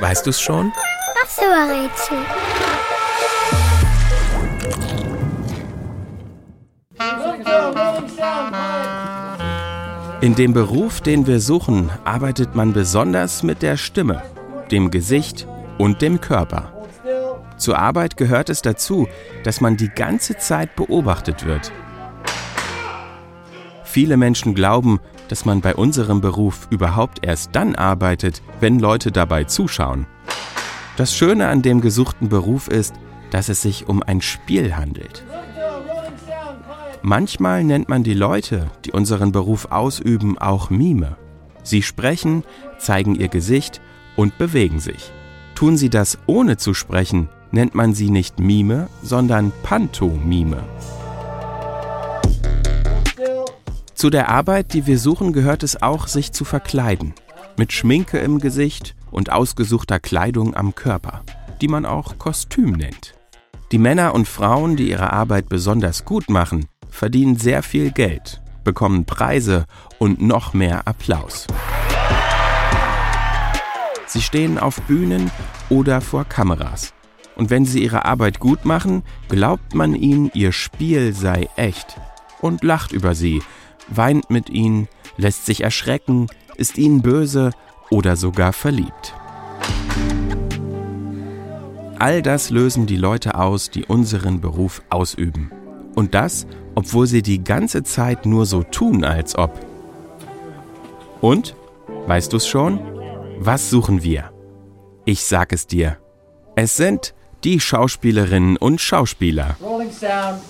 Weißt du's schon? Ach so, Rätsel. In dem Beruf, den wir suchen, arbeitet man besonders mit der Stimme, dem Gesicht und dem Körper. Zur Arbeit gehört es dazu, dass man die ganze Zeit beobachtet wird. Viele Menschen glauben, dass man bei unserem Beruf überhaupt erst dann arbeitet, wenn Leute dabei zuschauen. Das Schöne an dem gesuchten Beruf ist, dass es sich um ein Spiel handelt. Manchmal nennt man die Leute, die unseren Beruf ausüben, auch Mime. Sie sprechen, zeigen ihr Gesicht und bewegen sich. Tun sie das ohne zu sprechen, nennt man sie nicht Mime, sondern Pantomime. Zu der Arbeit, die wir suchen, gehört es auch, sich zu verkleiden. Mit Schminke im Gesicht und ausgesuchter Kleidung am Körper, die man auch Kostüm nennt. Die Männer und Frauen, die ihre Arbeit besonders gut machen, verdienen sehr viel Geld, bekommen Preise und noch mehr Applaus. Sie stehen auf Bühnen oder vor Kameras. Und wenn sie ihre Arbeit gut machen, glaubt man ihnen, ihr Spiel sei echt und lacht über sie, weint mit ihnen, lässt sich erschrecken, ist ihnen böse oder sogar verliebt. All das lösen die Leute aus, die unseren Beruf ausüben. Und das, obwohl sie die ganze Zeit nur so tun, als ob. Und? Weißt du's schon? Was suchen wir? Ich sag es dir. Es sind die Schauspielerinnen und Schauspieler. Rolling sound.